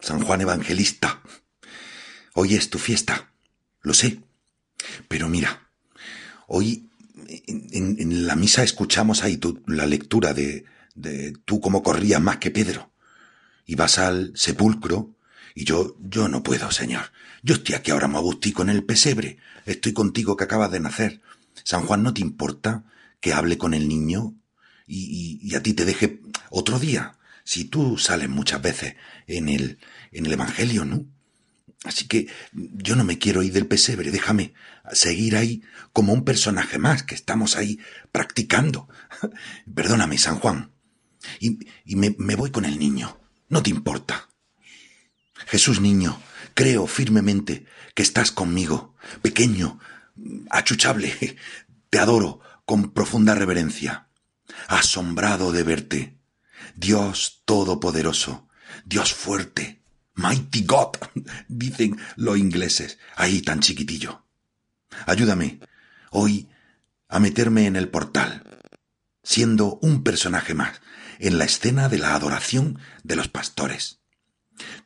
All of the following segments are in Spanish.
San Juan Evangelista, hoy es tu fiesta, lo sé. Pero mira, hoy en, la misa escuchamos ahí la lectura de, de tú como corrías más que Pedro. Y vas al sepulcro y yo, yo no puedo, señor. Yo estoy aquí ahora muy con el pesebre. Estoy contigo que acabas de nacer. San Juan, ¿no te importa que hable con el niño y a ti te deje otro día? Si tú sales muchas veces en el, en el Evangelio, ¿no? Así que yo no me quiero ir del pesebre, déjame seguir ahí como un personaje más, que estamos ahí practicando. Perdóname, San Juan. Y, me voy con el niño. No te importa. Jesús niño, creo firmemente que estás conmigo, pequeño, achuchable. Te adoro con profunda reverencia, asombrado de verte. Dios Todopoderoso, Dios fuerte, Mighty God, dicen los ingleses, ahí tan chiquitillo. Ayúdame hoy a meterme en el portal, siendo un personaje más en la escena de la adoración de los pastores.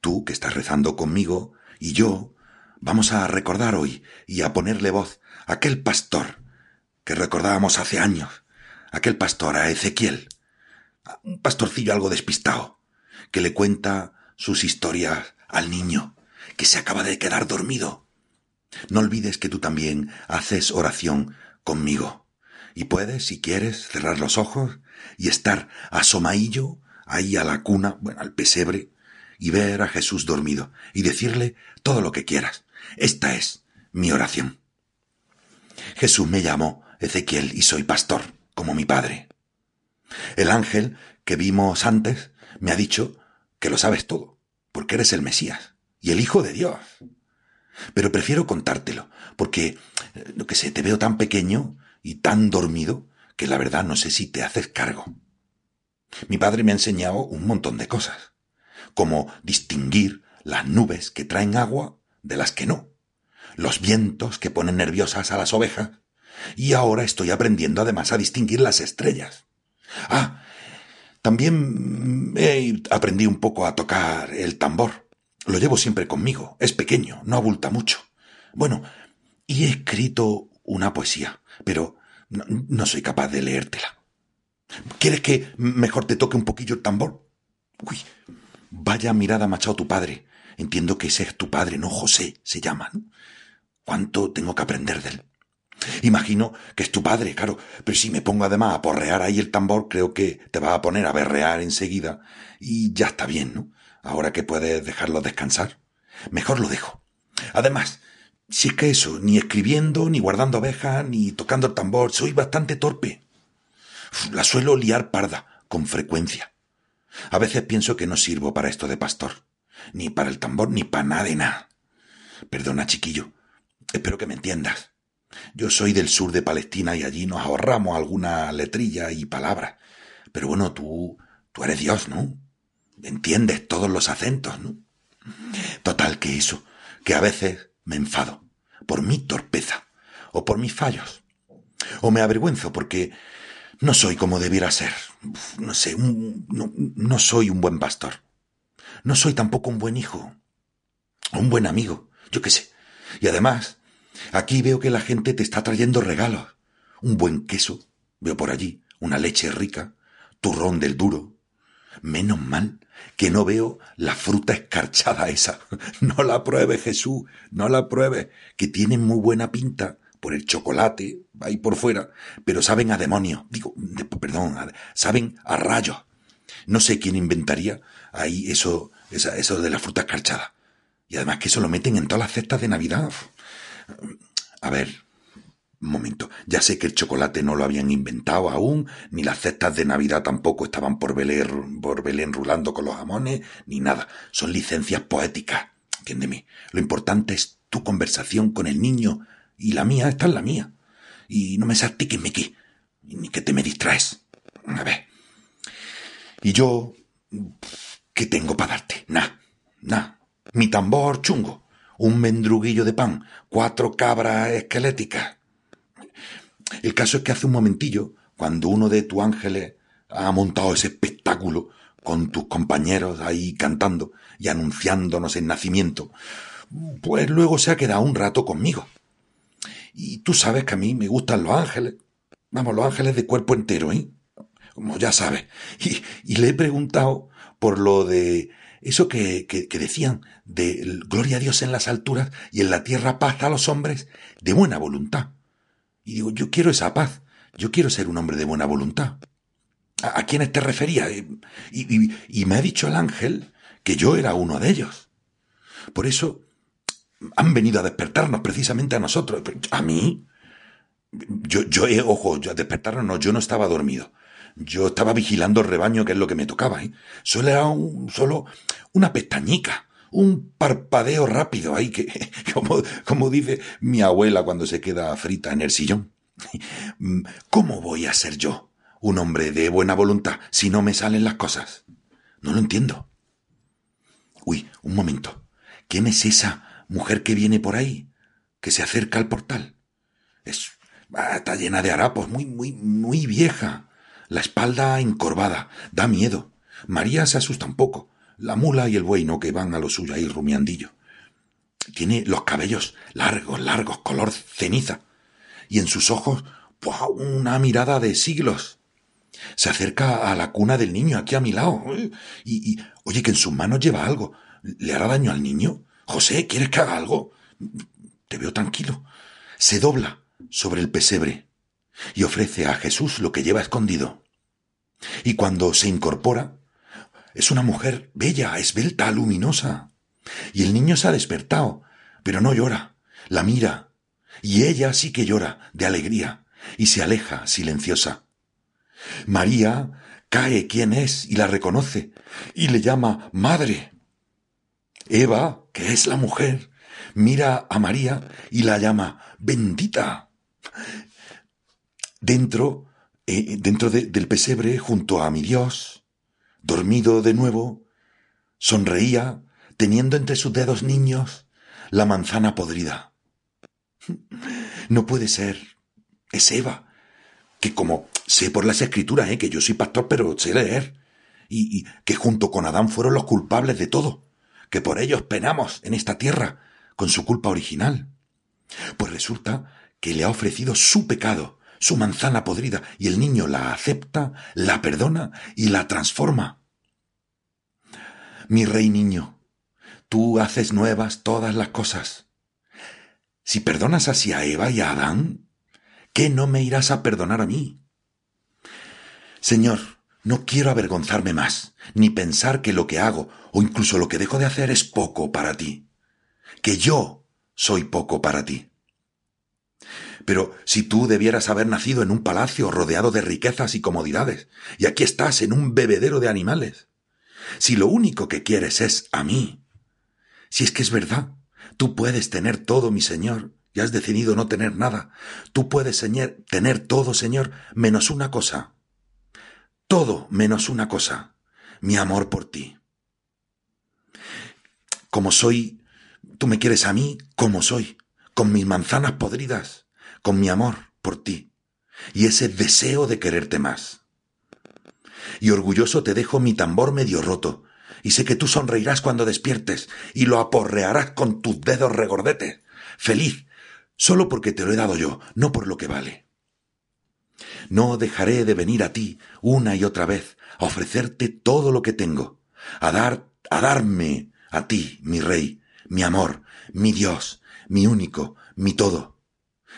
Tú que estás rezando conmigo y yo vamos a recordar hoy y a ponerle voz a aquel pastor que recordábamos hace años, aquel pastor a Ezequiel, un pastorcillo algo despistado, que le cuenta sus historias al niño, que se acaba de quedar dormido. No olvides que tú también haces oración conmigo. Y puedes, si quieres, cerrar los ojos y estar asomadillo ahí a la cuna, bueno, al pesebre, y ver a Jesús dormido y decirle todo lo que quieras. Esta es mi oración. Jesús me llamó Ezequiel y soy pastor, como mi padre. El ángel que vimos antes me ha dicho que lo sabes todo, porque eres el Mesías y el Hijo de Dios. Pero prefiero contártelo, porque, eh, lo que sé, te veo tan pequeño y tan dormido que la verdad no sé si te haces cargo. Mi padre me ha enseñado un montón de cosas, como distinguir las nubes que traen agua de las que no, los vientos que ponen nerviosas a las ovejas, y ahora estoy aprendiendo además a distinguir las estrellas. Ah, también aprendí un poco a tocar el tambor. Lo llevo siempre conmigo. Es pequeño, no abulta mucho. Bueno, y he escrito una poesía, pero no, no soy capaz de leértela. ¿Quieres que mejor te toque un poquillo el tambor? Uy, vaya mirada machado tu padre. Entiendo que ese es tu padre, no José, se llama. ¿no? ¿Cuánto tengo que aprender de él? Imagino que es tu padre, claro, pero si me pongo además a porrear ahí el tambor, creo que te va a poner a berrear enseguida y ya está bien, ¿no? Ahora que puedes dejarlo descansar. Mejor lo dejo. Además, si es que eso, ni escribiendo, ni guardando abejas, ni tocando el tambor, soy bastante torpe. La suelo liar parda, con frecuencia. A veces pienso que no sirvo para esto de pastor, ni para el tambor, ni para nada de nada. Perdona, chiquillo. Espero que me entiendas. Yo soy del sur de Palestina y allí nos ahorramos alguna letrilla y palabras. Pero bueno, tú, tú eres Dios, ¿no? Entiendes todos los acentos, ¿no? Total que eso, que a veces me enfado por mi torpeza o por mis fallos. O me avergüenzo porque no soy como debiera ser. No sé, no, no soy un buen pastor. No soy tampoco un buen hijo. Un buen amigo. Yo qué sé. Y además, Aquí veo que la gente te está trayendo regalos. Un buen queso, veo por allí, una leche rica, turrón del duro. Menos mal que no veo la fruta escarchada esa. No la pruebe, Jesús, no la pruebe, que tiene muy buena pinta por el chocolate, ahí por fuera, pero saben a demonio, digo, perdón, saben a rayos. No sé quién inventaría ahí eso, eso de la fruta escarchada. Y además que eso lo meten en todas las cestas de Navidad. A ver, un momento. Ya sé que el chocolate no lo habían inventado aún, ni las cestas de Navidad tampoco estaban por Belén, por Belén rulando con los jamones, ni nada. Son licencias poéticas. Entiéndeme. Lo importante es tu conversación con el niño y la mía está en la mía. Y no me me que, ni que te me distraes. A ver. Y yo, ¿qué tengo para darte? Nada, nada. Mi tambor chungo un mendruguillo de pan, cuatro cabras esqueléticas. El caso es que hace un momentillo, cuando uno de tus ángeles ha montado ese espectáculo con tus compañeros ahí cantando y anunciándonos el nacimiento, pues luego se ha quedado un rato conmigo. Y tú sabes que a mí me gustan los ángeles. Vamos, los ángeles de cuerpo entero, ¿eh? Como ya sabes. Y, y le he preguntado por lo de eso que, que, decían de gloria a Dios en las alturas y en la tierra paz a los hombres de buena voluntad. Y digo, yo quiero esa paz. Yo quiero ser un hombre de buena voluntad. ¿A, a quiénes te refería? Y, y, me ha dicho el ángel que yo era uno de ellos. Por eso han venido a despertarnos precisamente a nosotros. A mí, yo, yo, eh, ojo, yo, a despertarnos no, yo no estaba dormido. Yo estaba vigilando el rebaño, que es lo que me tocaba, ¿eh? Solo era un, solo una pestañica, un parpadeo rápido ahí, que, como, como dice mi abuela cuando se queda frita en el sillón. ¿Cómo voy a ser yo un hombre de buena voluntad si no me salen las cosas? No lo entiendo. Uy, un momento. ¿Quién es esa mujer que viene por ahí, que se acerca al portal. Es, ah, está llena de harapos, muy, muy, muy vieja. La espalda encorvada, da miedo. María se asusta un poco. La mula y el buey no que van a lo suyo ahí rumiandillo. Tiene los cabellos largos, largos, color ceniza. Y en sus ojos, una mirada de siglos. Se acerca a la cuna del niño aquí a mi lado. Y, y oye que en sus manos lleva algo. ¿Le hará daño al niño? José, ¿quieres que haga algo? Te veo tranquilo. Se dobla sobre el pesebre y ofrece a Jesús lo que lleva escondido. Y cuando se incorpora, es una mujer bella, esbelta, luminosa. Y el niño se ha despertado, pero no llora, la mira. Y ella sí que llora, de alegría, y se aleja silenciosa. María cae quien es y la reconoce, y le llama Madre. Eva, que es la mujer, mira a María y la llama bendita. Dentro, eh, dentro del pesebre, junto a mi Dios, dormido de nuevo, sonreía, teniendo entre sus dedos niños la manzana podrida. No puede ser. Es Eva, que como sé por las escrituras, eh, que yo soy pastor, pero sé leer, y, y que junto con Adán fueron los culpables de todo que por ellos penamos en esta tierra con su culpa original. Pues resulta que le ha ofrecido su pecado, su manzana podrida, y el niño la acepta, la perdona y la transforma. Mi rey niño, tú haces nuevas todas las cosas. Si perdonas así a Eva y a Adán, ¿qué no me irás a perdonar a mí? Señor, no quiero avergonzarme más, ni pensar que lo que hago o incluso lo que dejo de hacer es poco para ti, que yo soy poco para ti. Pero si tú debieras haber nacido en un palacio rodeado de riquezas y comodidades, y aquí estás en un bebedero de animales, si lo único que quieres es a mí, si es que es verdad, tú puedes tener todo, mi Señor, y has decidido no tener nada, tú puedes tener todo, Señor, menos una cosa, todo menos una cosa, mi amor por ti. Como soy, tú me quieres a mí como soy, con mis manzanas podridas, con mi amor por ti, y ese deseo de quererte más. Y orgulloso te dejo mi tambor medio roto, y sé que tú sonreirás cuando despiertes, y lo aporrearás con tus dedos regordetes, feliz, solo porque te lo he dado yo, no por lo que vale. No dejaré de venir a ti una y otra vez, a ofrecerte todo lo que tengo, a dar, a darme a ti, mi rey, mi amor, mi Dios, mi único, mi todo.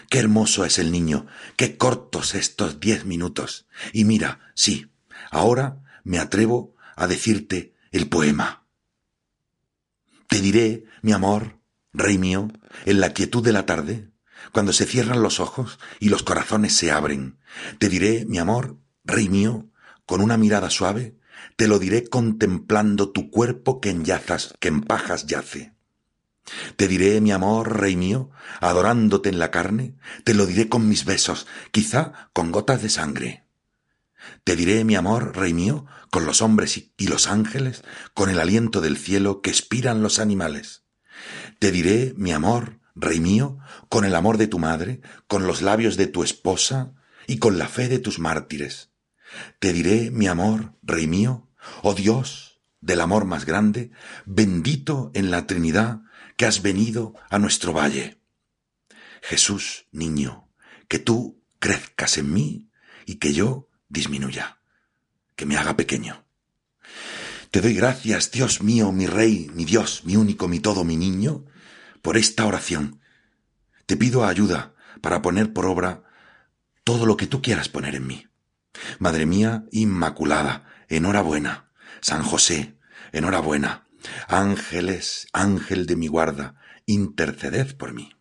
Qué hermoso es el niño, qué cortos estos diez minutos. Y mira, sí, ahora me atrevo a decirte el poema. Te diré, mi amor, rey mío, en la quietud de la tarde, cuando se cierran los ojos y los corazones se abren. Te diré, mi amor, rey mío, con una mirada suave, te lo diré contemplando tu cuerpo que en yazas, que en pajas yace. Te diré, mi amor, rey mío, adorándote en la carne, te lo diré con mis besos, quizá con gotas de sangre. Te diré, mi amor, rey mío, con los hombres y los ángeles, con el aliento del cielo que expiran los animales. Te diré, mi amor, Rey mío, con el amor de tu madre, con los labios de tu esposa y con la fe de tus mártires. Te diré, mi amor, Rey mío, Oh Dios del amor más grande, bendito en la Trinidad que has venido a nuestro valle. Jesús, niño, que tú crezcas en mí y que yo disminuya, que me haga pequeño. Te doy gracias, Dios mío, mi Rey, mi Dios, mi único, mi todo, mi niño, por esta oración. Te pido ayuda para poner por obra todo lo que tú quieras poner en mí. Madre mía Inmaculada, enhorabuena. San José, enhorabuena. Ángeles, ángel de mi guarda, interceded por mí.